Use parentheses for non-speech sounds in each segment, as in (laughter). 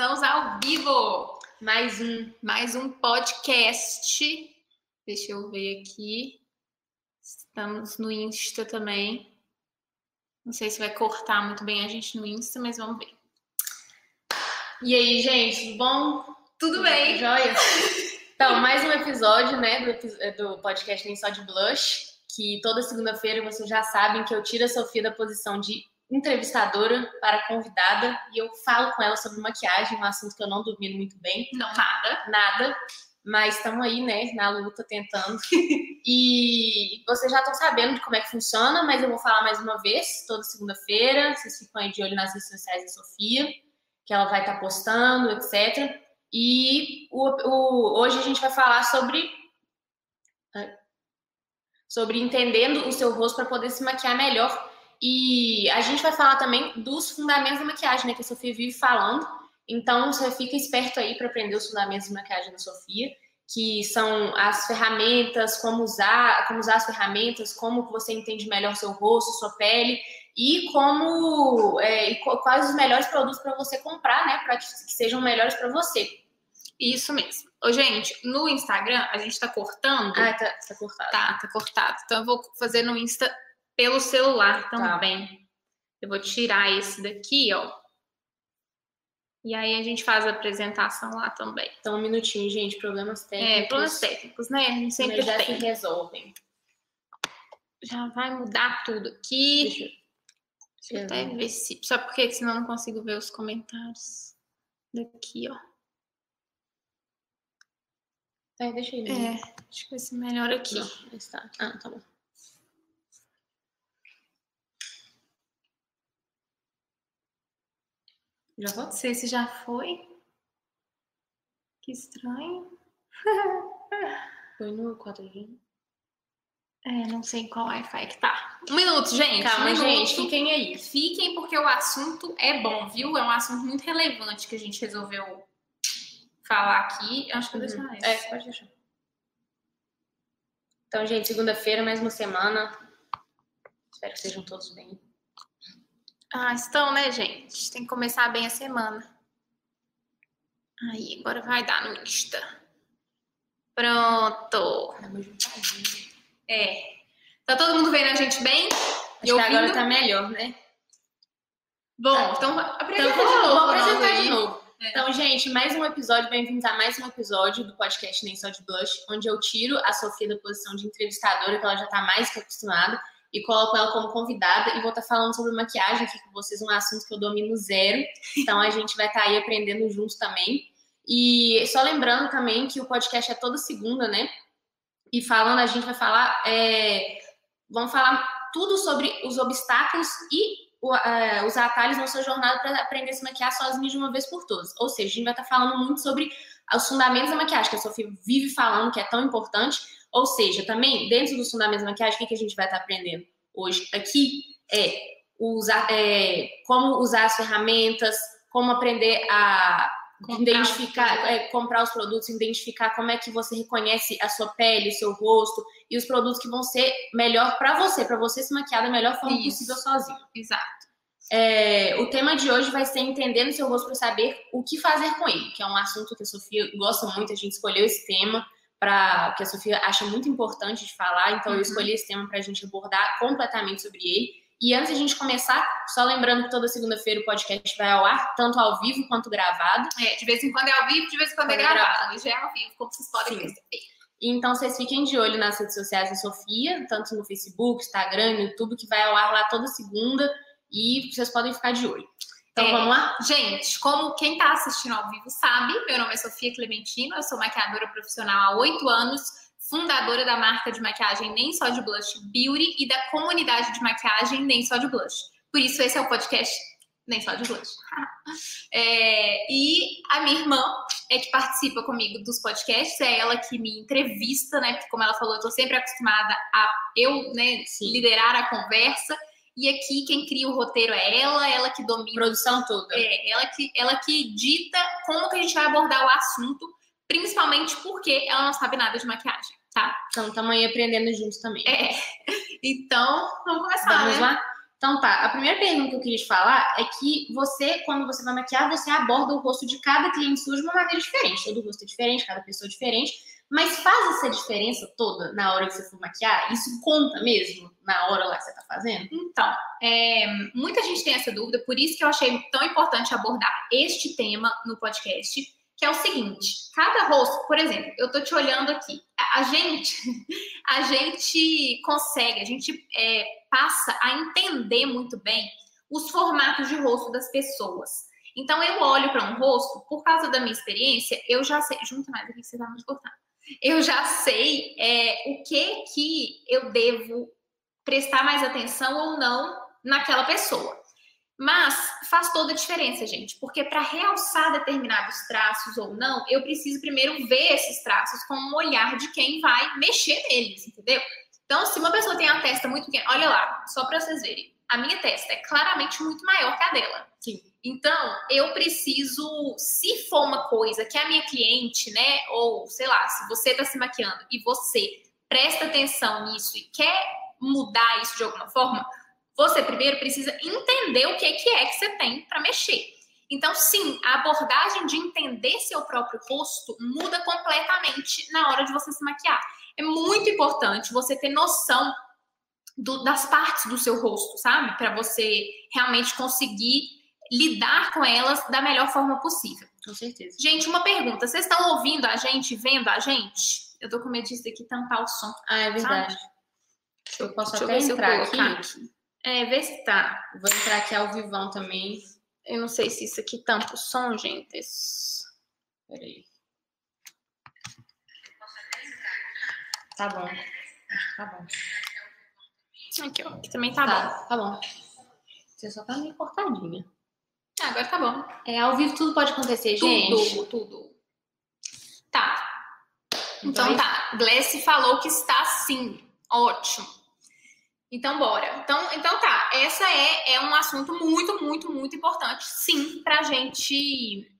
estamos ao vivo. Mais um. Mais um podcast. Deixa eu ver aqui. Estamos no Insta também. Não sei se vai cortar muito bem a gente no Insta, mas vamos ver. E aí, gente, tudo bom? Tudo bem. Joia? (laughs) Então, mais um episódio, né, do, do podcast Nem Só de Blush, que toda segunda-feira vocês já sabem que eu tiro a Sofia da posição de entrevistadora para convidada e eu falo com ela sobre maquiagem, um assunto que eu não domino muito bem. Não, nada. Nada. Mas estamos aí, né, na luta, tentando. (laughs) e vocês já estão sabendo de como é que funciona, mas eu vou falar mais uma vez, toda segunda-feira. Vocês ficam aí de olho nas redes sociais da Sofia, que ela vai estar tá postando, etc. E o, o, hoje a gente vai falar sobre sobre entendendo o seu rosto para poder se maquiar melhor e a gente vai falar também dos fundamentos da maquiagem, né? Que a Sofia vive falando. Então, você fica esperto aí para aprender os fundamentos de maquiagem da Sofia, que são as ferramentas, como usar, como usar as ferramentas, como você entende melhor seu rosto, sua pele e como é, quais os melhores produtos para você comprar, né? Para que, que sejam melhores para você. Isso mesmo. Ô, gente, no Instagram a gente tá cortando. Ah, tá, tá cortado. Tá, tá cortado. Então eu vou fazer no Insta pelo celular Tá. também. Eu vou tirar esse daqui, ó. E aí a gente faz a apresentação lá também. Então, um minutinho, gente. Problemas técnicos. É, planos técnicos, né? A gente sempre já se tem. resolvem. Já vai mudar tudo aqui. Deixa eu... Deixa eu até ver se. Só porque senão eu não consigo ver os comentários. Daqui, ó. É, deixa eu ir. É, acho que vai ser melhor aqui. Não, está. Ah, tá bom. Já sei se já foi. Que estranho. Foi no 4G. É, não sei qual Wi-Fi que tá. Um minuto, gente. Calma, um gente. Fiquem aí. Fiquem porque o assunto é bom, viu? É um assunto muito relevante que a gente resolveu falar aqui. Acho que eu deixo mais. É, pode deixar. Então, gente, segunda-feira, mais uma semana. Espero que sejam todos bem. Ah, estão, né, gente? Tem que começar bem a semana. Aí, agora vai dar no Insta. Pronto. É. Tá todo mundo vendo a gente bem? Acho que agora tá melhor, né? Bom, Tá. então apresenta Então, de novo. apresentar de novo. É. Então, gente, mais um episódio, bem-vindos a mais um episódio do podcast Nem Só de Blush, onde eu tiro a Sofia da posição de entrevistadora, que ela já tá mais que acostumada, e coloco ela como convidada e vou estar falando sobre maquiagem aqui com vocês, um assunto que eu domino zero. Então a gente vai estar aí aprendendo juntos também. E só lembrando também que o podcast é toda segunda, né? E falando, a gente vai falar, é, vamos falar tudo sobre os obstáculos e é, os atalhos na sua jornada para aprender a se maquiar sozinho de uma vez por todas. Ou seja, a gente vai estar falando muito sobre os fundamentos da maquiagem, que a Sofia vive falando que é tão importante. Ou seja, também, dentro dos fundamentos da maquiagem, o que, a gente vai estar aprendendo hoje aqui é, usar, é como usar as ferramentas, como aprender a Comprar identificar, é, comprar os produtos, identificar como é que você reconhece a sua pele, o seu rosto e os produtos que vão ser melhor para você, para você se maquiar da melhor forma Isso. possível sozinho. Exato. É, o tema de hoje vai ser entendendo seu rosto para saber o que fazer com ele, que é um assunto que a Sofia gosta muito. A gente escolheu esse tema para que a Sofia acha muito importante de falar, então eu Uhum. escolhi esse tema para a gente abordar completamente sobre ele. E antes de a gente começar, só lembrando que toda segunda-feira o podcast vai ao ar, tanto ao vivo quanto gravado. É, de vez em quando é ao vivo, de vez em quando é Quando é gravado. Hoje é ao vivo, como vocês podem Sim. perceber. Então vocês fiquem de olho nas redes sociais da Sofia, tanto no Facebook, Instagram, YouTube, que vai ao ar lá toda segunda e vocês podem ficar de olho. Então É. vamos lá? Gente, como quem tá assistindo ao vivo sabe, meu nome é Sofia Clementino, eu sou maquiadora profissional há oito anos, fundadora da marca de maquiagem Nem Só de Blush Beauty e da comunidade de maquiagem Nem Só de Blush. Por isso, esse é o podcast Nem Só de Blush. (laughs) É, e a minha irmã é que participa comigo dos podcasts, é ela que me entrevista, né? Porque, como ela falou, eu tô sempre acostumada a eu, né, liderar a conversa. E aqui quem cria o roteiro é ela, ela que domina Produção toda. é, ela que, ela que dita como que a gente vai abordar o assunto, principalmente porque ela não sabe nada de maquiagem, tá? Então estamos aí aprendendo juntos também. É. (laughs) Então, vamos começar, Vamos né? lá? Então tá, a primeira pergunta que eu queria te falar é que você, quando você vai maquiar, você aborda o rosto de cada cliente sua de uma maneira diferente. Todo rosto é diferente, cada pessoa é diferente. Mas faz essa diferença toda na hora que você for maquiar? Isso conta mesmo na hora lá que você tá fazendo? Então, é, muita gente tem essa dúvida, por isso que eu achei tão importante abordar este tema no podcast, que é o seguinte: cada rosto, por exemplo, eu tô te olhando aqui, a, gente, (laughs) a gente consegue, a gente é, passa a entender muito bem os formatos de rosto das pessoas. Então, eu olho para um rosto, por causa da minha experiência, eu já sei. Junta mais aqui que você tá me cortando eu já sei é, o que que eu devo prestar mais atenção ou não naquela pessoa. Mas faz toda a diferença, gente, porque para realçar determinados traços ou não, eu preciso primeiro ver esses traços com um olhar de quem vai mexer neles, entendeu? Então, se uma pessoa tem a testa muito pequena, olha lá, só para vocês verem, a minha testa é claramente muito maior que a dela. Sim. Então, eu preciso, se for uma coisa que a minha cliente, né, ou sei lá, se você está se maquiando e você presta atenção nisso e quer mudar isso de alguma forma, você primeiro precisa entender o que, que é que você tem para mexer. Então, sim, a abordagem de entender seu próprio rosto muda completamente na hora de você se maquiar. É muito importante você ter noção do, das partes do seu rosto, sabe? Para você realmente conseguir lidar com elas da melhor forma possível. Com certeza. Gente, uma pergunta: vocês estão ouvindo a gente, vendo a gente? Eu tô com medo disso aqui tampar o som. Ah, é verdade. Sabe? Eu posso Deixa até eu entrar aqui. aqui. É, vê se tá. Vou entrar aqui ao vivão também. Eu não sei se isso aqui tampa o som, gente. Isso- Peraí. Tá bom. Tá bom. Aqui, ó. Aqui também tá, bom. tá, tá bom. Você só tá meio cortadinha. Ah, agora tá bom. É, ao vivo tudo pode acontecer, gente. Tudo, tudo. Tá. Então Então, tá. Glessi falou que está sim. Ótimo. Então bora. Então, então tá. Essa é, é um assunto muito, muito, muito importante, sim, pra gente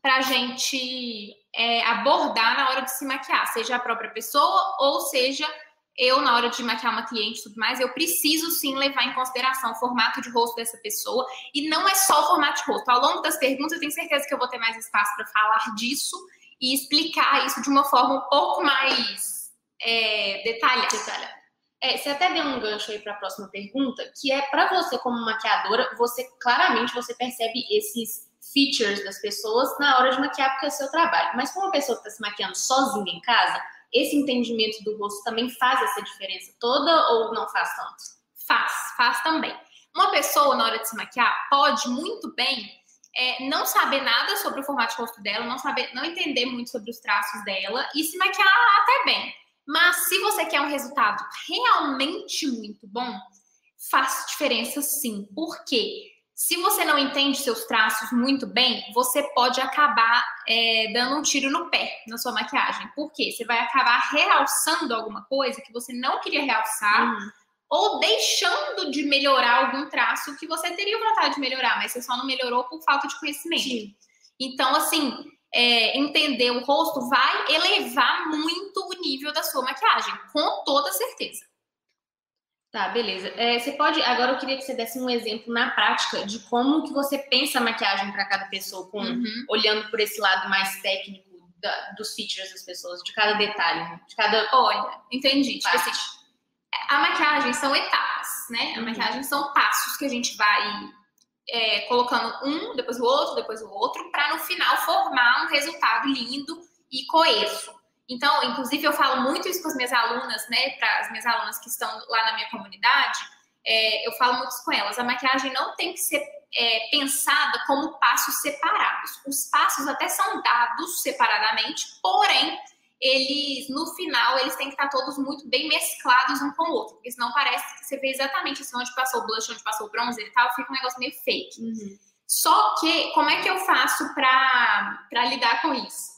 pra gente é, abordar na hora de se maquiar, seja a própria pessoa ou seja eu na hora de maquiar uma cliente e tudo mais, eu preciso sim levar em consideração o formato de rosto dessa pessoa e não é só o formato de rosto. Ao longo das perguntas, eu tenho certeza que eu vou ter mais espaço para falar disso e explicar isso de uma forma um pouco mais é, detalhada. É, você até deu um gancho aí para a próxima pergunta, que é para você como maquiadora, você claramente você percebe esses features das pessoas na hora de maquiar porque é o seu trabalho. Mas como uma pessoa que está se maquiando sozinha em casa, esse entendimento do rosto também faz essa diferença toda ou não faz tanto? Faz, faz também. Uma pessoa, na hora de se maquiar, pode muito bem é, não saber nada sobre o formato de rosto dela, não saber, não entender muito sobre os traços dela e se maquiar até bem. Mas se você quer um resultado realmente muito bom, faz diferença sim. Por quê? Se você não entende seus traços muito bem, você pode acabar é, dando um tiro no pé na sua maquiagem. Por quê? Você vai acabar realçando alguma coisa que você não queria realçar Uhum. ou deixando de melhorar algum traço que você teria vontade de melhorar, mas você só não melhorou por falta de conhecimento. Sim. Então, assim, é, entender o rosto vai elevar muito o nível da sua maquiagem, com toda certeza. Tá, beleza. É, você pode. Agora eu queria que você desse um exemplo na prática de como que você pensa a maquiagem para cada pessoa, com, Uhum. olhando por esse lado mais técnico da- dos features das pessoas, de cada detalhe, né? de cada Olha, entendi. Tipo assim, a maquiagem são etapas, né? A Uhum. maquiagem são passos que a gente vai é, colocando um, depois o outro, depois o outro, para no final formar um resultado lindo e coeso. Então, inclusive, eu falo muito isso com as minhas alunas, né? Para as minhas alunas que estão lá na minha comunidade, é, eu falo muito isso com elas. A maquiagem não tem que ser é, pensada como passos separados. Os passos até são dados separadamente, porém, eles, no final, eles têm que estar todos muito bem mesclados um com o outro, porque senão parece que você vê exatamente assim, onde passou o blush, onde passou o bronzer e tal, fica um negócio meio fake. Uhum. Só que, como é que eu faço para lidar com isso?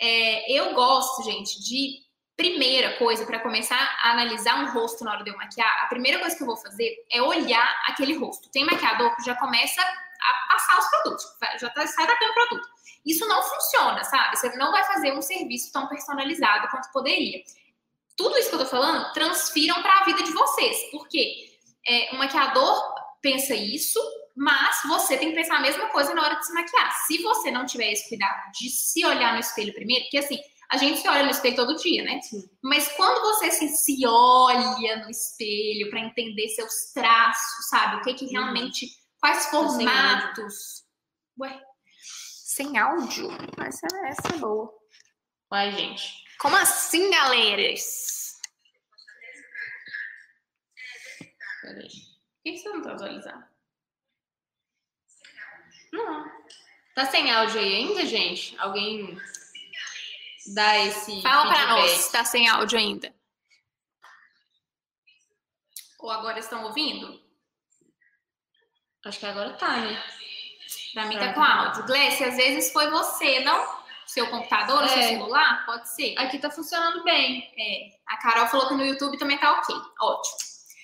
É, eu gosto, gente, de primeira coisa, para começar a analisar um rosto na hora de eu maquiar, a primeira coisa que eu vou fazer é olhar aquele rosto. Tem maquiador que já começa a passar os produtos, já tá, sai daqui produto. Isso não funciona, sabe? Você não vai fazer um serviço tão personalizado quanto poderia. Tudo isso que eu tô falando, transfiram para a vida de vocês. Porque é, o maquiador pensa isso, mas você tem que pensar a mesma coisa na hora de se maquiar. Se você não tiver esse cuidado de se olhar no espelho primeiro, porque assim, a gente se olha no espelho todo dia, né? Sim. Mas quando você assim, se olha no espelho para entender seus traços, sabe? O que que uhum. realmente. Quais formatos. Ué, sem áudio? Essa, essa é boa. Uai, gente. Como assim, galeras? Peraí. Por que você não tá atualizando? Não. Tá sem áudio aí ainda, gente? Alguém dá esse. Fala para nós se tá sem áudio ainda. Ou agora estão ouvindo? Acho que agora tá, né? Pra mim tá com áudio. Gleice, às vezes foi você, não? Seu computador, é. seu celular? Pode ser. Aqui tá funcionando bem. É. A Carol falou que no YouTube também tá ok. Ótimo.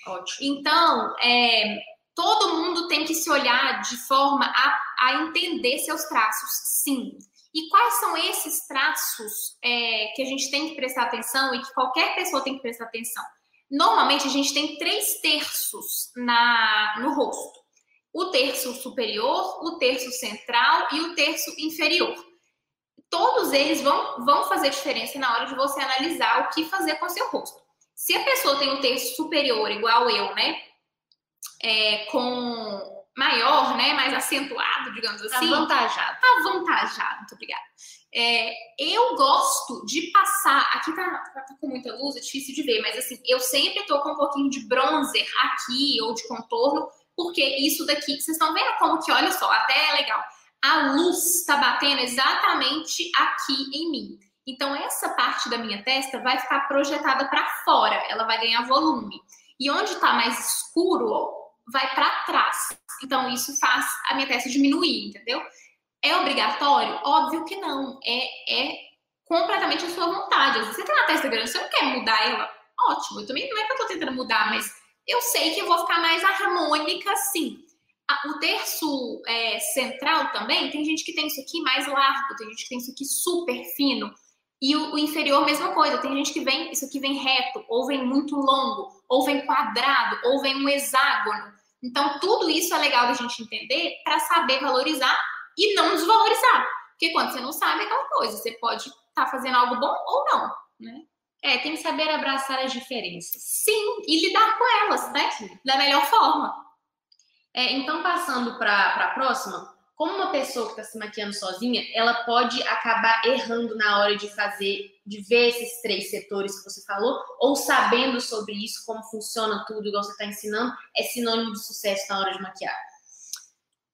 Ótimo. Então, é, todo mundo tem que se olhar de forma a, a entender seus traços, sim. E quais são esses traços é, que a gente tem que prestar atenção e que qualquer pessoa tem que prestar atenção? Normalmente a gente tem três terços na, no rosto: o terço superior, o terço central e o terço inferior. Todos eles vão, vão fazer diferença na hora de você analisar o que fazer com seu rosto. Se a pessoa tem um terço superior, igual eu, né? É, com maior, né, mais acentuado, digamos assim. Avantajado. Avantajado, muito obrigada. É, eu gosto de passar. Aqui tá, tá, com muita luz, é difícil de ver, mas assim, eu sempre tô com um pouquinho de bronzer aqui ou de contorno, porque isso daqui, vocês estão vendo como que, olha só, até é legal. A luz está batendo exatamente aqui em mim. Então, essa parte da minha testa vai ficar projetada para fora, ela vai ganhar volume. E onde está mais escuro, vai para trás. Então, isso faz a minha testa diminuir, entendeu? É obrigatório? Óbvio que não. É, é completamente a sua vontade. Vezes você tem uma testa grande, você não quer mudar ela. Ótimo. Eu também não é que eu tô tentando mudar, mas eu sei que eu vou ficar mais harmônica assim. O terço é, central também, tem gente que tem isso aqui mais largo, tem gente que tem isso aqui super fino. E o, o, inferior, mesma coisa. Tem gente que vem, isso aqui vem reto, ou vem muito longo, ou vem quadrado, ou vem um hexágono. Então, tudo isso é legal da gente entender para saber valorizar e não desvalorizar. Porque quando você não sabe, é aquela coisa. Você pode estar tá fazendo algo bom ou não, né? É, tem que saber abraçar as diferenças. Sim, e lidar com elas, né? Da melhor forma. É, então, passando para a próxima, como uma pessoa que está se maquiando sozinha, ela pode acabar errando na hora de fazer, de ver esses três setores que você falou, ou sabendo sobre isso, como funciona tudo, igual você está ensinando, é sinônimo de sucesso na hora de maquiar?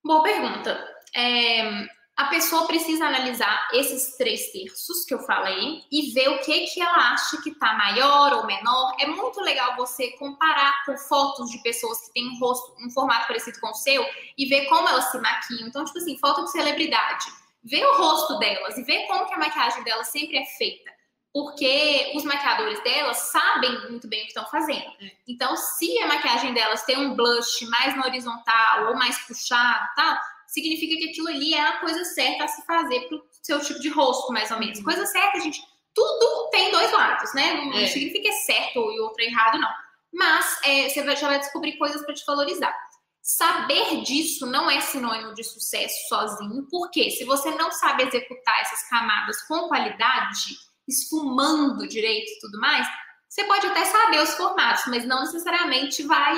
Boa pergunta. É, a pessoa precisa analisar esses três terços que eu falei e ver o que, que ela acha que está maior ou menor. É muito legal você comparar com fotos de pessoas que têm um rosto, um formato parecido com o seu e ver como elas se maquiam. Então, tipo assim, foto de celebridade. Ver o rosto delas e ver como que a maquiagem delas sempre é feita. Porque os maquiadores delas sabem muito bem o que estão fazendo. É. Então, se a maquiagem delas tem um blush mais na horizontal ou mais puxado, tá? Significa que aquilo ali é a coisa certa a se fazer para o seu tipo de rosto, mais ou menos. Uhum. Coisa certa, gente, tudo tem dois lados, né? Não, é. significa que é certo e outro é errado, não. Mas é, você já vai descobrir coisas para te valorizar. Saber disso não é sinônimo de sucesso sozinho, porque se você não sabe executar essas camadas com qualidade, esfumando direito e tudo mais, você pode até saber os formatos, mas não necessariamente vai.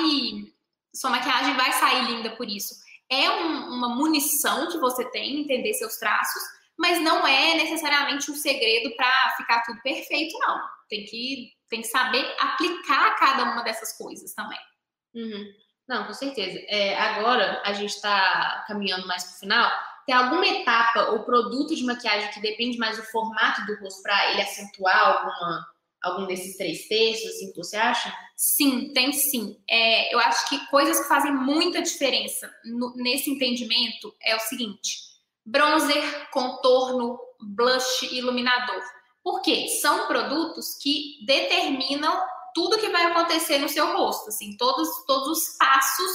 Sua maquiagem vai sair linda por isso é um, uma munição que você tem, entender seus traços, mas não é necessariamente um segredo para ficar tudo perfeito, não. Tem que, tem que saber aplicar cada uma dessas coisas também. Uhum. Não, com certeza. É, agora a gente está caminhando mais para o final. Tem alguma etapa ou produto de maquiagem que depende mais do formato do rosto para ele acentuar alguma algum desses três terços, assim, que você acha? Sim, tem sim. É, eu acho que coisas que fazem muita diferença no, nesse entendimento é o seguinte: bronzer, contorno, blush, iluminador. Por quê? São produtos que determinam tudo que vai acontecer no seu rosto, assim, todos, todos os passos,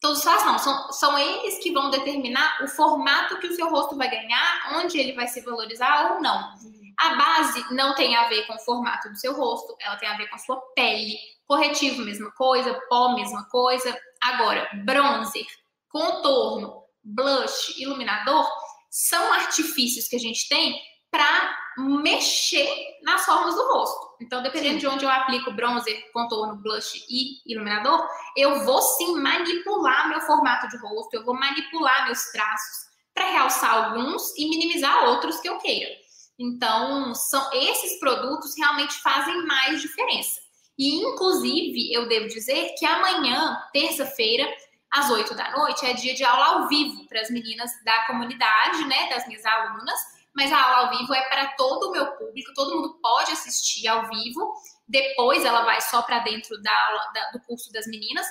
todos os passos não, são, são eles que vão determinar o formato que o seu rosto vai ganhar, onde ele vai se valorizar ou não. A base não tem a ver com o formato do seu rosto, ela tem a ver com a sua pele. Corretivo, mesma coisa, pó, mesma coisa. Agora, bronzer, contorno, blush, iluminador são artifícios que a gente tem para mexer nas formas do rosto. Então, dependendo sim. de onde eu aplico bronzer, contorno, blush e iluminador, eu vou sim manipular meu formato de rosto, eu vou manipular meus traços para realçar alguns e minimizar outros que eu queira. Então, são esses produtos realmente fazem mais diferença. E, inclusive, eu devo dizer que amanhã, terça-feira, às 8 da noite, é dia de aula ao vivo para as meninas da comunidade, né, das minhas alunas. Mas a aula ao vivo é para todo o meu público, todo mundo pode assistir ao vivo. Depois ela vai só para dentro da aula da, do curso das meninas.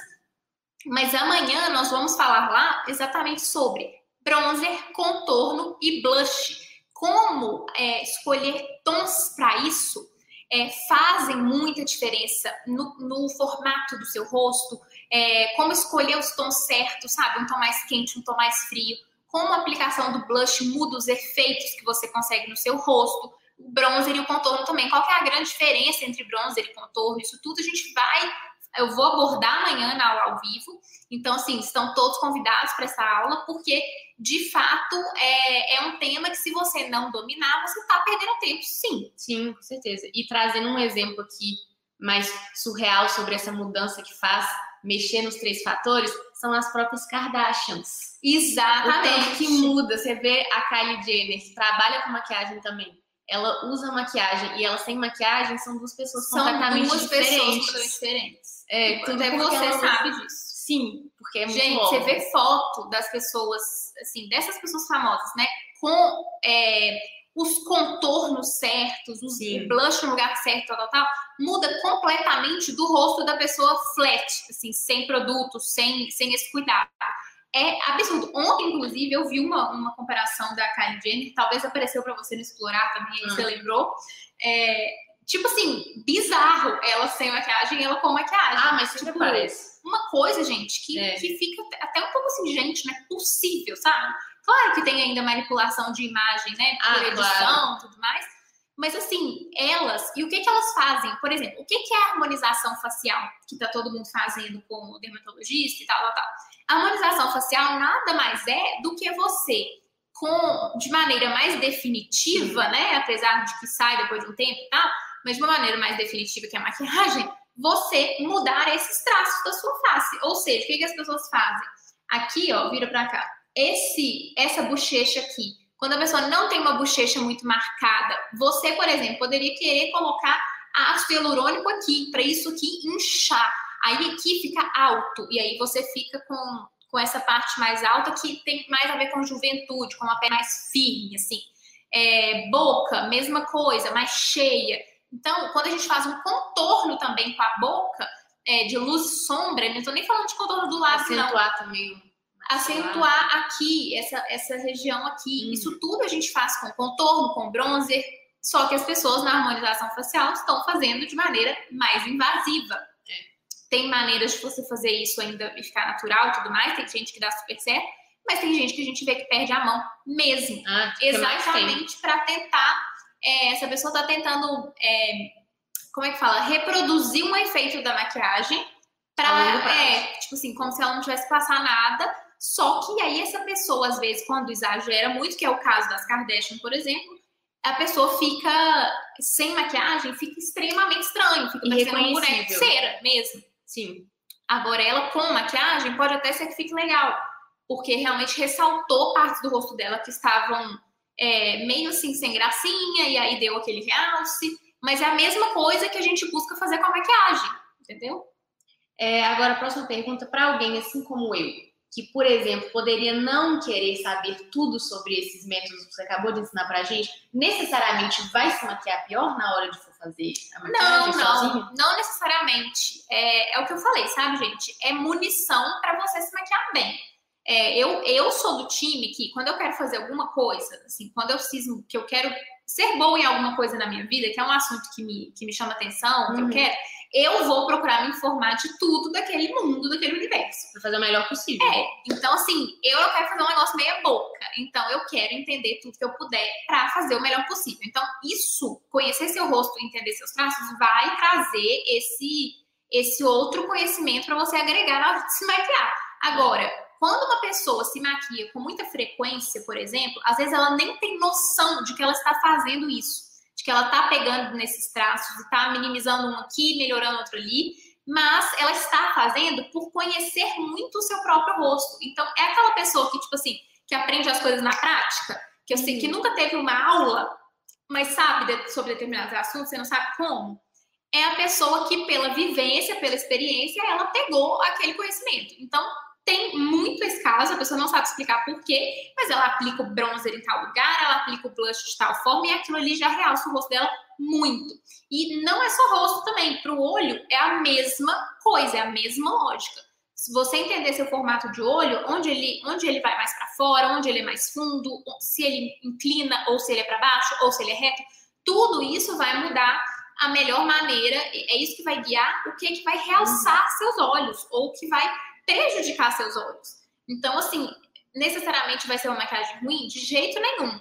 Mas amanhã nós vamos falar lá exatamente sobre bronzer, contorno e blush. Como é, escolher tons para isso é, fazem muita diferença no, no, formato do seu rosto, é, como escolher os tons certos, sabe? Um tom mais quente, um tom mais frio, como a aplicação do blush muda os efeitos que você consegue no seu rosto, o bronzer e o contorno também. Qual é a grande diferença entre bronzer e contorno? Isso tudo a gente vai eu vou abordar amanhã na aula ao vivo. Então, assim, estão todos convidados para essa aula, porque de fato é, é um tema que, se você não dominar, você está perdendo tempo, sim. Sim, com certeza. E trazendo um exemplo aqui mais surreal sobre essa mudança que faz mexer nos três fatores, são as próprias Kardashians. Exatamente. O que muda. Você vê a Kylie Jenner, que trabalha com maquiagem também ela usa maquiagem e ela sem maquiagem são duas pessoas são completamente duas diferentes. pessoas completamente diferentes. É, tudo até você sabe disso. Sim, porque é muito Gente, você vê foto das pessoas, assim, dessas pessoas famosas, né? Com é, os contornos certos, os Sim. blush no lugar certo, tal, tal, tal, muda completamente do rosto da pessoa flat, assim, sem produto, sem, sem esse cuidado é absurdo. Ontem, inclusive, eu vi uma, uma comparação da Kylie Jenner, talvez apareceu para você no Explorar também, aí você hum. lembrou. É, tipo assim, bizarro ela sem maquiagem e ela com maquiagem. Ah, mas tipo, parece. Uma coisa, gente, que, é. que fica até um pouco assim, gente, não é possível, sabe? Claro que tem ainda manipulação de imagem, né? Por ah, edição e claro. tudo mais. Mas assim, elas, e o que, que elas fazem? Por exemplo, o que, que é a harmonização facial que tá todo mundo fazendo com o dermatologista e tal, tal, tal? A harmonização facial nada mais é do que você, com de maneira mais definitiva, né? Apesar de que sai depois de um tempo e tal, mas de uma maneira mais definitiva que a maquiagem, você mudar esses traços da sua face. Ou seja, o que, que as pessoas fazem? Aqui, ó, vira pra cá. Esse, essa bochecha aqui, quando a pessoa não tem uma bochecha muito marcada, você, por exemplo, poderia querer colocar ácido hialurônico aqui, para isso aqui inchar. Aí aqui fica alto, e aí você fica com, com essa parte mais alta que tem mais a ver com juventude, com uma pele mais firme, assim. É, boca, mesma coisa, mais cheia. Então, quando a gente faz um contorno também com a boca, é, de luz e sombra, não estou nem falando de contorno do lado, Acentuar não. também. Acentuar aqui, essa, essa região aqui. Hum. Isso tudo a gente faz com contorno, com bronzer, só que as pessoas na harmonização facial estão fazendo de maneira mais invasiva. Tem maneiras de você fazer isso ainda e ficar natural e tudo mais. Tem gente que dá super certo, mas tem gente que a gente vê que perde a mão mesmo. Ah, exatamente para tentar. É, essa pessoa está tentando. É, como é que fala? Reproduzir um efeito da maquiagem para. É, tipo assim, como se ela não tivesse passar nada. Só que aí essa pessoa, às vezes, quando exagera muito, que é o caso das Kardashian, por exemplo, a pessoa fica sem maquiagem, fica extremamente estranho, fica parecendo um boneco de cera mesmo. Sim. Agora, ela com maquiagem pode até ser que fique legal, porque realmente ressaltou partes do rosto dela que estavam é, meio assim sem gracinha, e aí deu aquele realce. Mas é a mesma coisa que a gente busca fazer com a maquiagem, entendeu? É, agora, a próxima pergunta para alguém assim como eu que, por exemplo, poderia não querer saber tudo sobre esses métodos que você acabou de ensinar pra gente, necessariamente vai se maquiar pior na hora de for fazer a maquiagem Não, não, não necessariamente. É, é o que eu falei, sabe, gente? É munição para você se maquiar bem. É, eu, eu sou do time que, quando eu quero fazer alguma coisa, assim, quando eu cismo que eu quero ser boa em alguma coisa na minha vida, que é um assunto que me, que me chama atenção, uhum. que eu uhum. quero, eu vou procurar me informar de tudo daquele mundo, daquele universo. Pra fazer o melhor possível. É. Então, assim, eu não quero fazer um negócio meia boca. Então eu quero entender tudo que eu puder para fazer o melhor possível. Então isso, conhecer seu rosto, entender seus traços, vai trazer esse esse outro conhecimento para você agregar na hora de se maquiar. Agora, quando uma pessoa se maquia com muita frequência, por exemplo, às vezes ela nem tem noção de que ela está fazendo isso, de que ela está pegando nesses traços, está minimizando um aqui, melhorando outro ali, mas ela está fazendo por conhecer muito o seu próprio rosto. Então, é aquela pessoa que, tipo assim, que aprende as coisas na prática, que eu sei que uhum. nunca teve uma aula, mas sabe sobre determinados assuntos, você não sabe como é a pessoa que, pela vivência, pela experiência, ela pegou aquele conhecimento. Então, tem muito esse caso, a pessoa não sabe explicar por quê, mas ela aplica o bronzer em tal lugar, ela aplica o blush de tal forma e aquilo ali já realça o rosto dela muito. E não é só rosto também, para o olho é a mesma coisa, é a mesma lógica. Se você entender seu formato de olho, onde ele, onde ele vai mais para fora, onde ele é mais fundo, se ele inclina ou se ele é para baixo ou se ele é reto, tudo isso vai mudar a melhor maneira, é isso que vai guiar o que é que vai realçar seus olhos ou que vai prejudicar seus olhos. Então, assim, necessariamente vai ser uma maquiagem ruim? De jeito nenhum.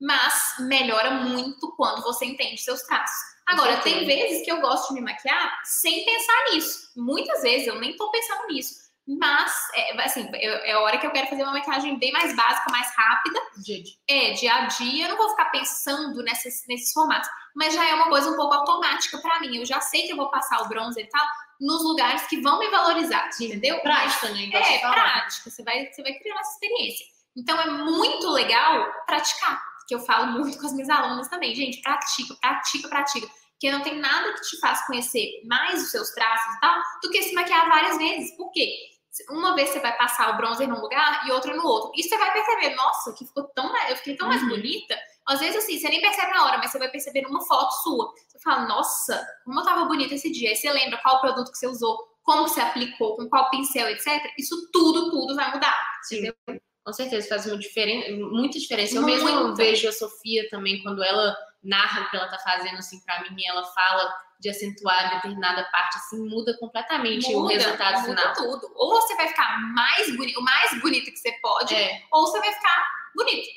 Mas melhora muito quando você entende seus traços. Agora, tem vezes que eu gosto de me maquiar sem pensar nisso. Muitas vezes eu nem tô pensando nisso. Mas, é, assim, é, a hora que eu quero fazer uma maquiagem bem mais básica, mais rápida. Dia, dia. É, dia a dia. Eu não vou ficar pensando nesses, nesses formatos. Mas já é uma coisa um pouco automática mim. Eu já sei que eu vou passar o bronzer e tal nos lugares que vão me valorizar, entendeu? Prática, né? É, prática. Você vai, você vai criar essa experiência. Então, é muito legal praticar. Que eu falo muito com as minhas alunas também. Gente, pratica, pratica, pratica que não tem nada que te faça conhecer mais os seus traços e tal, do que se maquiar várias vezes. Por quê? Uma vez você vai passar o bronzer num lugar e outra no outro. E você vai perceber, nossa, que ficou tão eu fiquei tão uhum. mais bonita. Às vezes, assim, você nem percebe na hora, mas você vai perceber numa foto sua. Você fala, nossa, como eu tava bonita esse dia. Aí você lembra qual produto que você usou, como você aplicou, com qual pincel, etc. Isso tudo, tudo vai mudar. Sim. Entendeu? Com certeza, faz uma diferença, muita diferença. Eu mesmo vejo a Sofia também, quando ela narra o que ela tá fazendo, assim, pra mim, ela fala de acentuar determinada parte, assim, muda completamente muda, o resultado muda final. tudo. Ou você vai ficar mais bonito, o mais bonito que você pode, é. ou você vai ficar bonito.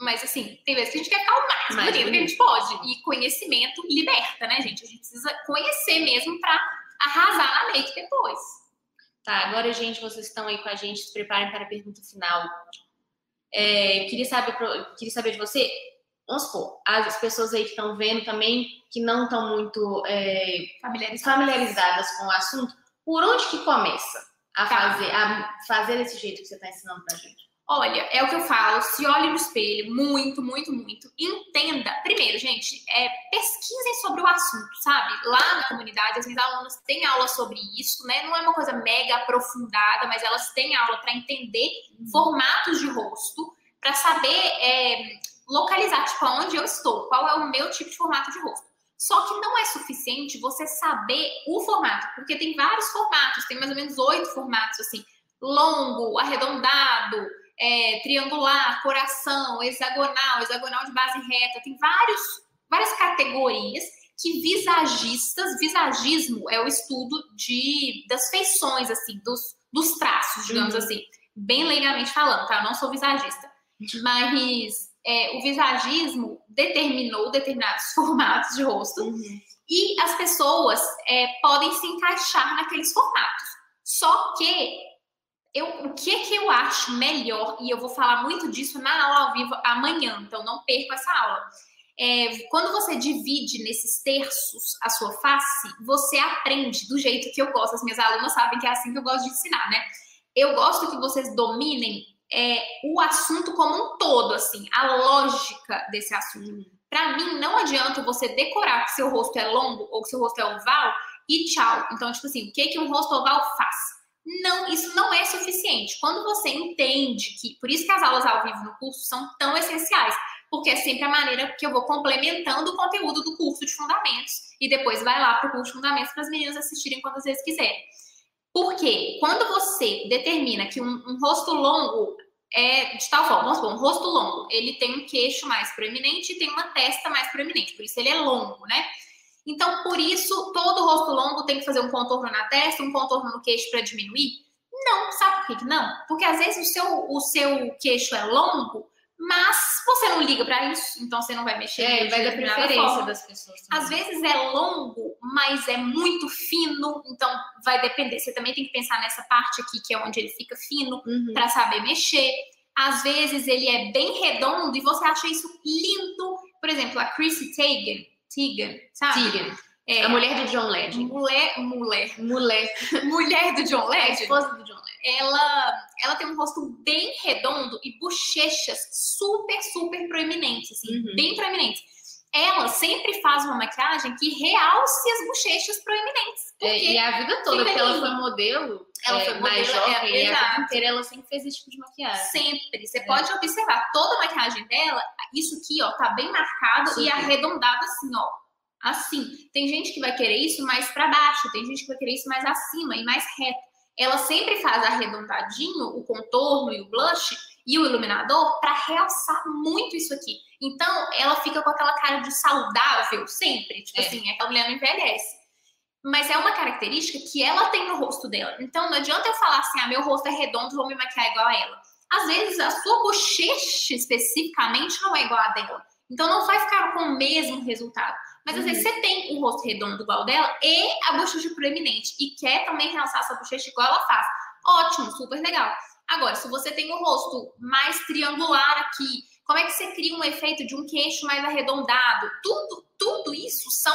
Mas, assim, tem vezes que a gente quer o mais, bonito, que a gente pode. E conhecimento liberta, né, gente? A gente precisa conhecer mesmo pra arrasar na make depois. Tá, agora, gente, vocês estão aí com a gente, se preparem para a pergunta final. É, queria, saber, queria saber de você, vamos supor, as pessoas aí que estão vendo também, que não estão muito é, familiarizadas. familiarizadas. com o assunto, por onde que começa a tá. fazer, a fazer desse jeito que você está ensinando pra gente? Olha, é o que eu falo, se olhe no espelho, muito, muito, muito. Entenda. Primeiro, gente, é, pesquisem sobre o assunto, sabe? Lá na comunidade, as minhas alunas têm aula sobre isso, né? Não é uma coisa mega aprofundada, mas elas têm aula para entender formatos de rosto, para saber é, localizar, tipo, aonde eu estou, qual é o meu tipo de formato de rosto. Só que não é suficiente você saber o formato, porque tem vários formatos, tem mais ou menos oito formatos, assim, longo, arredondado, é, triangular, coração, hexagonal, hexagonal de base reta, tem vários, várias categorias que visagistas, visagismo é o estudo de, das feições, assim, dos, dos traços, digamos uhum. assim, bem legalmente falando, tá? Eu não sou visagista, mas é, o visagismo determinou determinados (laughs) formatos de rosto uhum. e as pessoas é, podem se encaixar naqueles formatos. Só que eu, o que que eu acho melhor, e eu vou falar muito disso na aula ao vivo amanhã, então não perca essa aula. É, quando você divide nesses terços a sua face, você aprende do jeito que eu gosto. As minhas alunas sabem que é assim que eu gosto de ensinar, né? Eu gosto que vocês dominem é, o assunto como um todo, assim, a lógica desse assunto. Para mim, não adianta você decorar que seu rosto é longo ou que seu rosto é oval e tchau. Então, tipo assim, o que, que um rosto oval faz? Não, isso não é suficiente. Quando você entende que, por isso que as aulas ao vivo no curso são tão essenciais, porque é sempre a maneira que eu vou complementando o conteúdo do curso de fundamentos e depois vai lá para o curso de fundamentos para as meninas assistirem quantas vezes quiserem. Porque quando você determina que um, um rosto longo é de tal forma, vamos supor, um rosto longo, ele tem um queixo mais proeminente e tem uma testa mais proeminente, por isso ele é longo, né? Então, por isso, todo rosto longo tem que fazer um contorno na testa, um contorno no queixo para diminuir? Não, sabe por que não? Porque às vezes o seu, o seu queixo é longo, Mas você não liga para isso, então você não vai mexer. É, vai da preferência forma. das pessoas. Também. Às vezes é longo, mas é muito fino, então vai depender. Você também tem que pensar nessa parte aqui, que é onde ele fica fino, uhum. para saber mexer. Às vezes ele é bem redondo e você acha isso lindo. Por exemplo, a Chrissy Teigen, Teigen sabe? Teigen. É, a mulher do John Legend. Mulher, mulher. Mulher. (laughs) mulher do John Legend. A esposa do John Legend. Ela, ela tem um rosto bem redondo e bochechas super, super proeminentes, assim, uhum. bem proeminentes. Ela sempre faz uma maquiagem que realce as bochechas proeminentes. É, e a vida toda, porque ela foi modelo, ela é, foi mais jovem, é, e a vida inteira ela sempre fez esse tipo de maquiagem. Sempre. Você é. pode observar, toda a maquiagem dela, isso aqui, ó, tá bem marcado super. e arredondado assim, ó assim. Tem gente que vai querer isso mais para baixo, tem gente que vai querer isso mais acima e mais reto. Ela sempre faz arredondadinho o contorno e o blush e o iluminador para realçar muito isso aqui. Então, ela fica com aquela cara de saudável sempre, tipo é. assim, aquela mulher não envelhece. Mas é uma característica que ela tem no rosto dela. Então, não adianta eu falar assim, ah, meu rosto é redondo, vou me maquiar igual a ela. Às vezes, a sua bochecha especificamente não é igual a dela. Então, não vai ficar com o mesmo resultado. Mas às vezes uhum. você tem o rosto redondo igual dela e a bochecha proeminente e quer também realçar essa bochecha igual ela faz. Ótimo, super legal. Agora, se você tem o rosto mais triangular aqui, como é que você cria um efeito de um queixo mais arredondado? Tudo, tudo isso são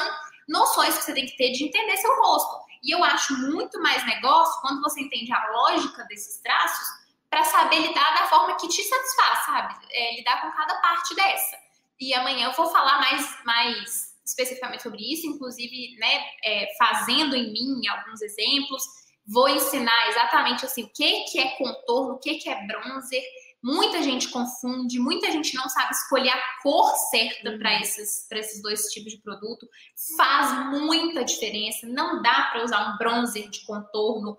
noções que você tem que ter de entender seu rosto. E eu acho muito mais negócio quando você entende a lógica desses traços para saber lidar da forma que te satisfaz, sabe? É, lidar com cada parte dessa. E amanhã eu vou falar mais, mais especificamente sobre isso, inclusive, né, é, fazendo em mim alguns exemplos. Vou ensinar exatamente assim o que, que é contorno, o que, que é bronzer. Muita gente confunde, muita gente não sabe escolher a cor certa para uhum. esses, esses dois tipos de produto. Faz muita diferença. Não dá para usar um bronzer de contorno.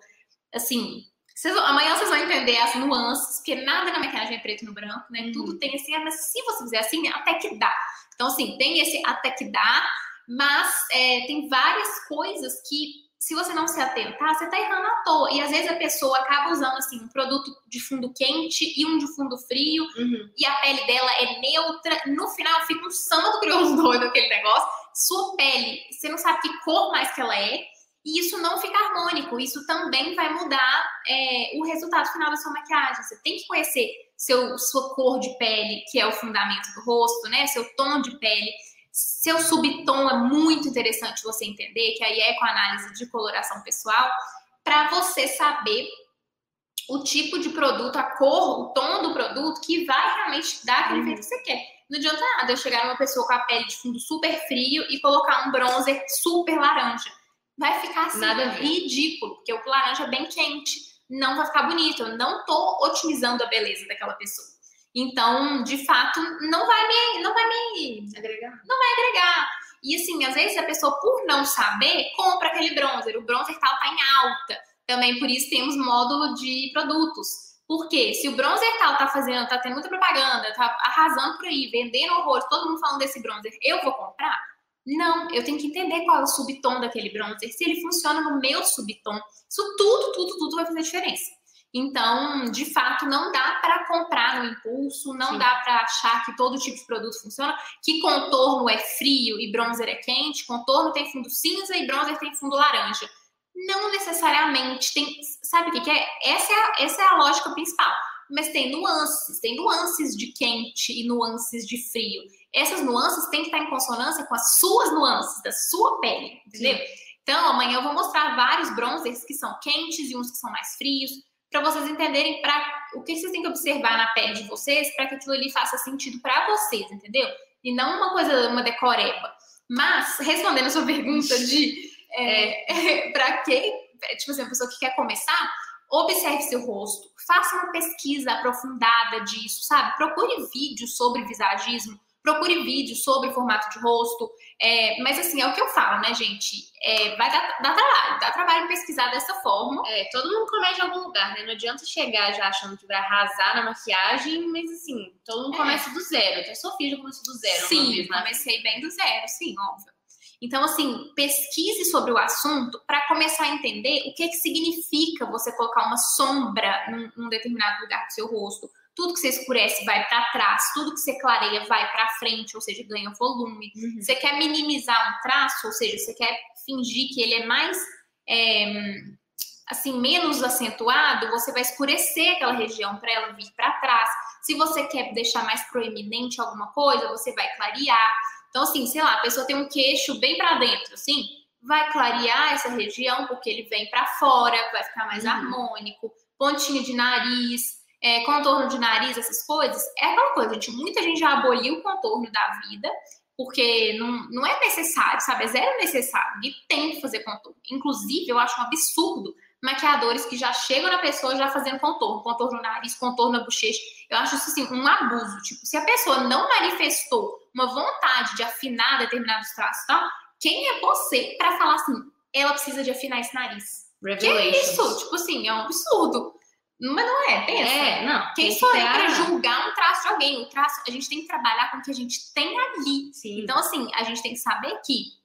Assim, vocês, amanhã vocês vão entender as nuances, porque nada na maquiagem é preto no branco, né? Uhum. Tudo tem assim, ah, mas se você fizer assim, até que dá. Então, assim, tem esse até que dá, mas é, tem várias coisas que, se você não se atentar, você tá errando à toa. E às vezes a pessoa acaba usando, assim, um produto de fundo quente e um de fundo frio, uhum. e a pele dela é neutra. No final, fica um samba do crioulo (laughs) doido aquele negócio. Sua pele, você não sabe que cor mais que ela é, e isso não fica harmônico. Isso também vai mudar é, o resultado final da sua maquiagem. Você tem que conhecer seu, sua cor de pele, que é o fundamento do rosto, né? Seu tom de pele. Seu subtom é muito interessante você entender, que aí é com a análise de coloração pessoal, para você saber o tipo de produto, a cor, o tom do produto que vai realmente dar aquele efeito que você quer. Não adianta nada eu chegar numa pessoa com a pele de fundo super frio e colocar um bronzer super laranja. Vai ficar assim, nada ridículo, porque o laranja é bem quente não vai ficar bonito. Eu não tô otimizando a beleza daquela pessoa. Então, de fato, não vai me, não vai me agregar. Não vai agregar. E assim, às vezes a pessoa, por não saber, compra aquele bronzer. O bronzer tal tá em alta. Também por isso temos módulo de produtos. Porque se o bronzer tal tá fazendo, tá tendo muita propaganda, tá arrasando por aí, vendendo horrores, todo mundo falando desse bronzer, eu vou comprar? Não, eu tenho que entender qual é o subtom daquele bronzer, se ele funciona no meu subtom. Isso tudo, tudo, tudo vai fazer diferença. Então, de fato, não dá para comprar no impulso, não Sim. dá para achar que todo tipo de produto funciona, que contorno é frio e bronzer é quente, contorno tem fundo cinza e bronzer tem fundo laranja. Não necessariamente tem. Sabe o que, que é? Essa é, a, essa é a lógica principal. Mas tem nuances, tem nuances de quente e nuances de frio. Essas nuances têm que estar em consonância com as suas nuances, da sua pele, entendeu? Sim. Então, amanhã eu vou mostrar vários bronzers que são quentes e uns que são mais frios, para vocês entenderem para o que vocês têm que observar na pele de vocês para que aquilo ali faça sentido para vocês, entendeu? E não uma coisa, uma decoreba. Mas, respondendo a sua pergunta de é, (laughs) para quem, tipo assim, a pessoa que quer começar, observe seu rosto, faça uma pesquisa aprofundada disso, sabe? Procure vídeos sobre visagismo, procure vídeos sobre formato de rosto. É, mas assim, é o que eu falo, né, gente? É, vai dar, dar, trabalho, dá trabalho pesquisar dessa forma. É, todo mundo começa em algum lugar, né? Não adianta chegar já achando que vai arrasar na maquiagem, mas assim, todo mundo é. começa do zero. Até a Sofia já começou do zero. Sim, vez, né? comecei bem do zero, sim, óbvio. Então, assim, pesquise sobre o assunto para começar a entender o que, que significa você colocar uma sombra num, num determinado lugar do seu rosto tudo que você escurece vai para trás, tudo que você clareia vai para frente, ou seja, ganha volume. Uhum. Você quer minimizar um traço, ou seja, você quer fingir que ele é mais é, assim menos acentuado, você vai escurecer aquela região para ela vir para trás. Se você quer deixar mais proeminente alguma coisa, você vai clarear. Então, assim, sei lá, a pessoa tem um queixo bem para dentro, assim, vai clarear essa região porque ele vem para fora, vai ficar mais uhum. harmônico. Pontinho de nariz, é, contorno de nariz, essas coisas, é aquela coisa, gente. Muita gente já aboliu o contorno da vida, porque não, não é necessário, sabe? É zero necessário. E tem que fazer contorno. Inclusive, eu acho um absurdo maquiadores que já chegam na pessoa já fazendo contorno, contorno no nariz, contorno na bochecha. Eu acho isso assim um abuso. Tipo, se a pessoa não manifestou uma vontade de afinar determinados traços, tá? Quem é você para falar assim? Ela precisa de afinar esse nariz. Que é isso? Tipo assim, é um absurdo. Mas não é, pensa. É, não. Quem sou eu para julgar um traço de alguém? O traço, a gente tem que trabalhar com o que a gente tem ali. Sim. Então, assim, a gente tem que saber que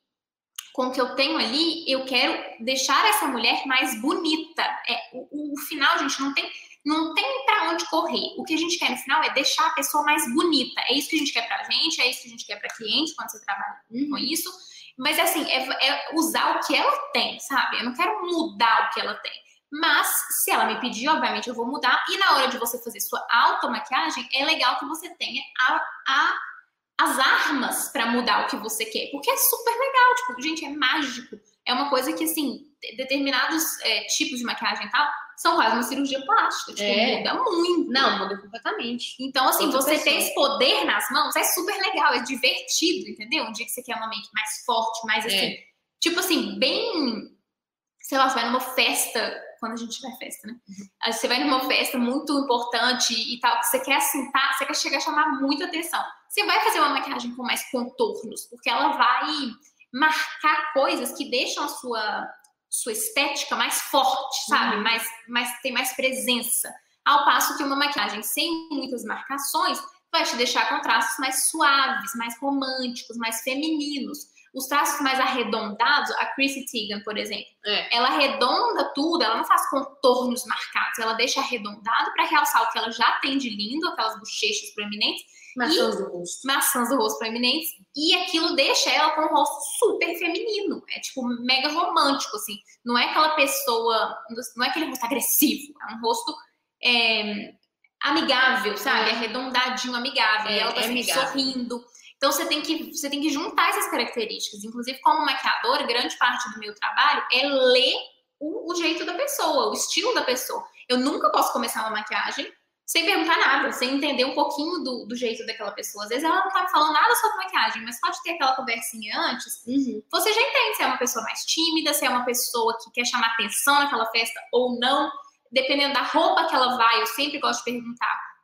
com o que eu tenho ali, eu quero deixar essa mulher mais bonita. É, o, o final, gente, não tem não tem para onde correr. O que a gente quer no final é deixar a pessoa mais bonita. É isso que a gente quer pra gente, é isso que a gente quer pra cliente quando você trabalha uhum. com isso. Mas assim, é, é, usar o que ela tem, sabe? Eu não quero mudar o que ela tem. Mas, se ela me pedir, obviamente eu vou mudar. E na hora de você fazer sua automaquiagem, é legal que você tenha a, a as armas para mudar o que você quer. Porque é super legal, tipo, gente, é mágico. É uma coisa que, assim, determinados é, tipos de maquiagem e tal são quase uma cirurgia plástica. Tipo, é. muda muito. Não, muda completamente. Então, assim, Outra você pessoa. ter esse poder nas mãos é super legal, é divertido, entendeu? Um dia que você quer uma make mais forte, mais assim. É. Tipo assim, bem. Sei lá, você vai numa festa quando a gente tiver festa, né? Você vai numa festa muito importante e tal, que você quer assentar, você quer chegar a chamar muita atenção. Você vai fazer uma maquiagem com mais contornos, porque ela vai marcar coisas que deixam a sua, sua estética mais forte, sabe? Uhum. Mais, mais, tem mais presença. Ao passo que uma maquiagem sem muitas marcações vai te deixar com traços mais suaves, mais românticos, mais femininos. Os traços mais arredondados, a Chrissy Teigen, por exemplo, é. ela arredonda tudo, ela não faz contornos marcados, ela deixa arredondado para realçar o que ela já tem de lindo, aquelas bochechas proeminentes. Maçãs do rosto. Maçãs do rosto proeminentes. E aquilo deixa ela com um rosto super feminino. É tipo mega romântico, assim. Não é aquela pessoa. Não é aquele rosto agressivo. É um rosto é, amigável, sabe? É. Arredondadinho, amigável. É, e ela tá é sorrindo. Então você tem que você tem que juntar essas características. Inclusive, como maquiadora, grande parte do meu trabalho é ler o, o jeito da pessoa, o estilo da pessoa. Eu nunca posso começar uma maquiagem sem perguntar nada, sem entender um pouquinho do, do, jeito daquela pessoa. Às vezes ela não tá falando nada sobre maquiagem, mas só de ter aquela conversinha antes, uhum. você já entende se é uma pessoa mais tímida, se é uma pessoa que quer chamar atenção naquela festa ou não. Dependendo da roupa que ela vai, eu sempre gosto de perguntar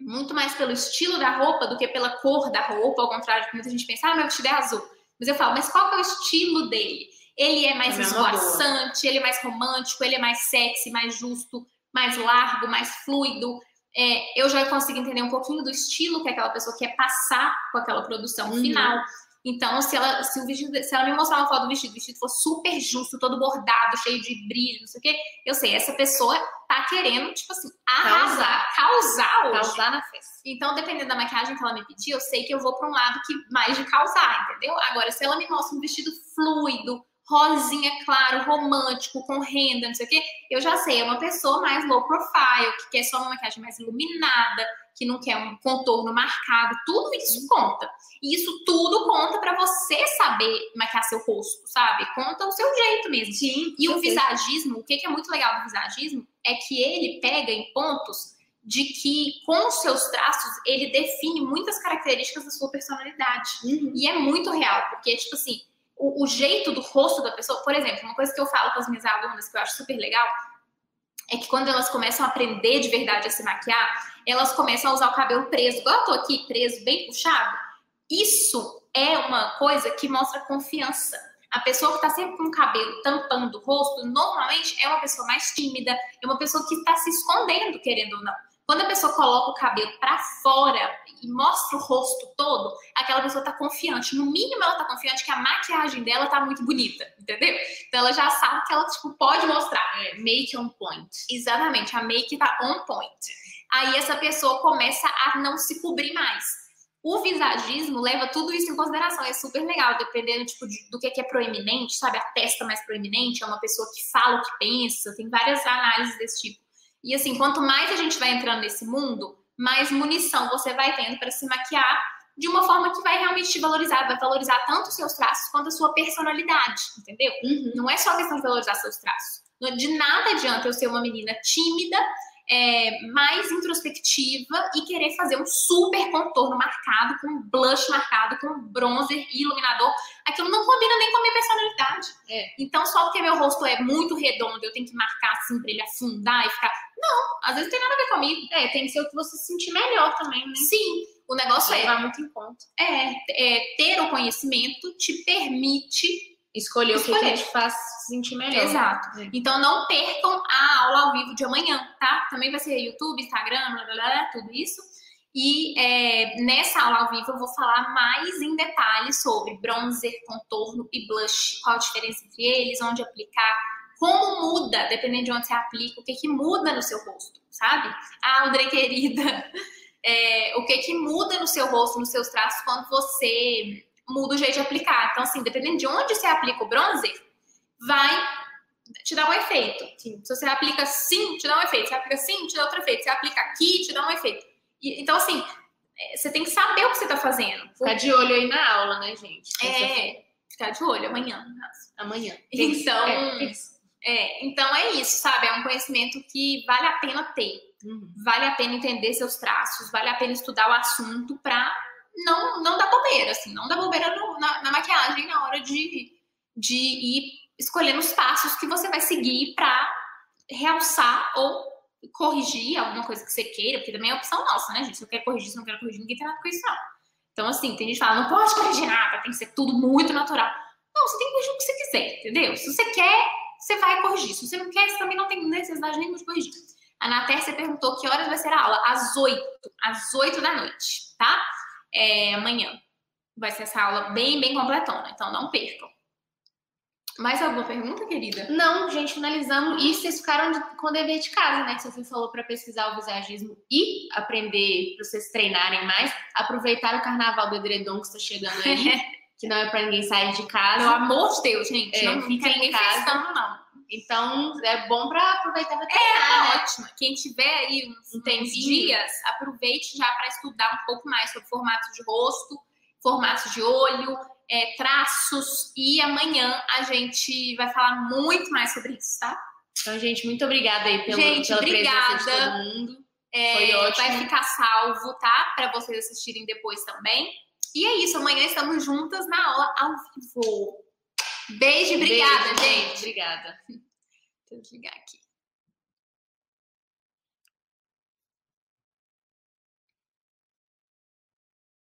muito mais pelo estilo da roupa do que pela cor da roupa, ao contrário de que muita gente pensa, ah, meu vestido é azul. Mas eu falo, mas qual é o estilo dele? Ele é mais é esvoaçante, ele é mais romântico, ele é mais sexy, mais justo, mais largo, mais fluido. É, eu já consigo entender um pouquinho do estilo que aquela pessoa quer passar com aquela produção uhum. final. Então, se ela, se, o vestido, se ela me mostrar uma foto do vestido, o vestido for super justo, todo bordado, cheio de brilho, não sei o quê, eu sei, essa pessoa tá querendo, tipo assim, arrasar, causar hoje. Causar na festa. Então, dependendo da maquiagem que ela me pedir, eu sei que eu vou para um lado que mais de causar, entendeu? Agora, se ela me mostra um vestido fluido, rosinha claro, romântico, com renda, não sei o quê, eu já sei, é uma pessoa mais low profile, que quer só uma maquiagem mais iluminada, que não quer um contorno marcado, tudo isso conta. E isso tudo conta para você saber maquiar seu rosto, sabe? Conta o seu jeito mesmo. Sim, e o visagismo, o que é muito legal do visagismo é que ele pega em pontos de que com os seus traços ele define muitas características da sua personalidade. Uhum. E é muito real, porque tipo assim, o, o, jeito do rosto da pessoa. Por exemplo, uma coisa que eu falo com as minhas alunas que eu acho super legal é que quando elas começam a aprender de verdade a se maquiar, elas começam a usar o cabelo preso, igual eu tô aqui, preso, bem puxado. Isso é uma coisa que mostra confiança. A pessoa que está sempre com o cabelo tampando o rosto, normalmente é uma pessoa mais tímida, é uma pessoa que está se escondendo, querendo ou não. Quando a pessoa coloca o cabelo para fora e mostra o rosto todo, aquela pessoa tá confiante. No mínimo, ela tá confiante que a maquiagem dela tá muito bonita, entendeu? Então ela já sabe que ela tipo, pode mostrar. É, make on point. Exatamente, a make tá on point. aí essa pessoa começa a não se cobrir mais. O visagismo leva tudo isso em consideração, é super legal, dependendo tipo, de, do que é proeminente, sabe? A testa mais proeminente é uma pessoa que fala o que pensa, tem várias análises desse tipo. E assim, quanto mais a gente vai entrando nesse mundo, mais munição você vai tendo para se maquiar de uma forma que vai realmente te valorizar, vai valorizar tanto os seus traços quanto a sua personalidade, entendeu? Uhum. Não é só questão de valorizar seus traços. De nada adianta eu ser uma menina tímida é, mais introspectiva e querer fazer um super contorno marcado, com blush marcado, com bronzer e iluminador. Aquilo não combina nem com a minha personalidade. É. Então, só porque meu rosto é muito redondo, eu tenho que marcar assim pra ele afundar e ficar. Não, às vezes não tem nada a ver comigo. É, tem que ser o que você se sentir melhor também, né? Sim, o negócio é. Levar muito em conta. É, é, ter o conhecimento te permite escolher, escolher. o que, que te faz sentir melhor. Exato. É. Então não percam a aula ao vivo de amanhã, tá? Também vai ser YouTube, Instagram, blá, blá, blá tudo isso. E é, nessa aula ao vivo eu vou falar mais em detalhes sobre bronzer, contorno e blush. Qual a diferença entre eles, onde aplicar, como muda, dependendo de onde você aplica, o que, que muda no seu rosto, sabe? Ah, Audrey querida, (laughs) é, o que, que muda no seu rosto, nos seus traços, quando você muda o jeito de aplicar. Então, assim, dependendo de onde você aplica o bronzer, vai te dar um efeito. Sim. Se você aplica assim, te dá um efeito. Se aplica assim, te dá outro efeito. Se aplica aqui, te dá um efeito. E, então, assim, é, você tem que saber o que você está fazendo. Ficar de olho aí na aula, né, gente? É, ficar de olho amanhã. Amanhã. Então, é, é, então é isso, sabe? É um conhecimento que vale a pena ter. Uhum. Vale a pena entender seus traços, vale a pena estudar o assunto para não, não dá bobeira, assim, não dá bobeira no, na, na, maquiagem na hora de, de ir escolhendo os passos que você vai seguir para realçar ou corrigir alguma coisa que você queira, porque também é opção nossa, né, gente? Se eu quero corrigir, se não quero corrigir, ninguém tem nada com isso, não. Então, assim, tem gente que fala, não pode corrigir nada, tem que ser tudo muito natural. Não, você tem que corrigir o que você quiser, entendeu? Se você quer, você vai corrigir. Se você não quer, você também não tem necessidade nenhuma de corrigir. A Natércia perguntou que horas vai ser a aula? Às 8, às 8 da noite, tá? é, amanhã. Vai ser essa aula bem, bem completona, então não percam. Mais alguma pergunta, querida? Não, gente, finalizamos. E vocês ficaram de, com o dever de casa, né? Que você falou para pesquisar o visagismo e aprender, para vocês treinarem mais. Aproveitar o carnaval do edredom que está chegando aí. (laughs) que não é para ninguém sair de casa. Pelo amor de Deus, gente. É, não fica em casa. não. Então, é bom para aproveitar para treinar, É, né? ótimo. Quem tiver aí uns, uns dias, aproveite já para estudar um pouco mais sobre formato de rosto, formato de olho, é, traços. E amanhã a gente vai falar muito mais sobre isso, tá? Então, gente, muito obrigada aí pelo, gente, pela obrigada. presença de todo mundo. É, Foi ótimo. Vai ficar salvo, tá? Para vocês assistirem depois também. E é isso, amanhã estamos juntas na aula ao vivo. Beijo, obrigada, Beijo, gente. Obrigada. Deixa eu desligar aqui.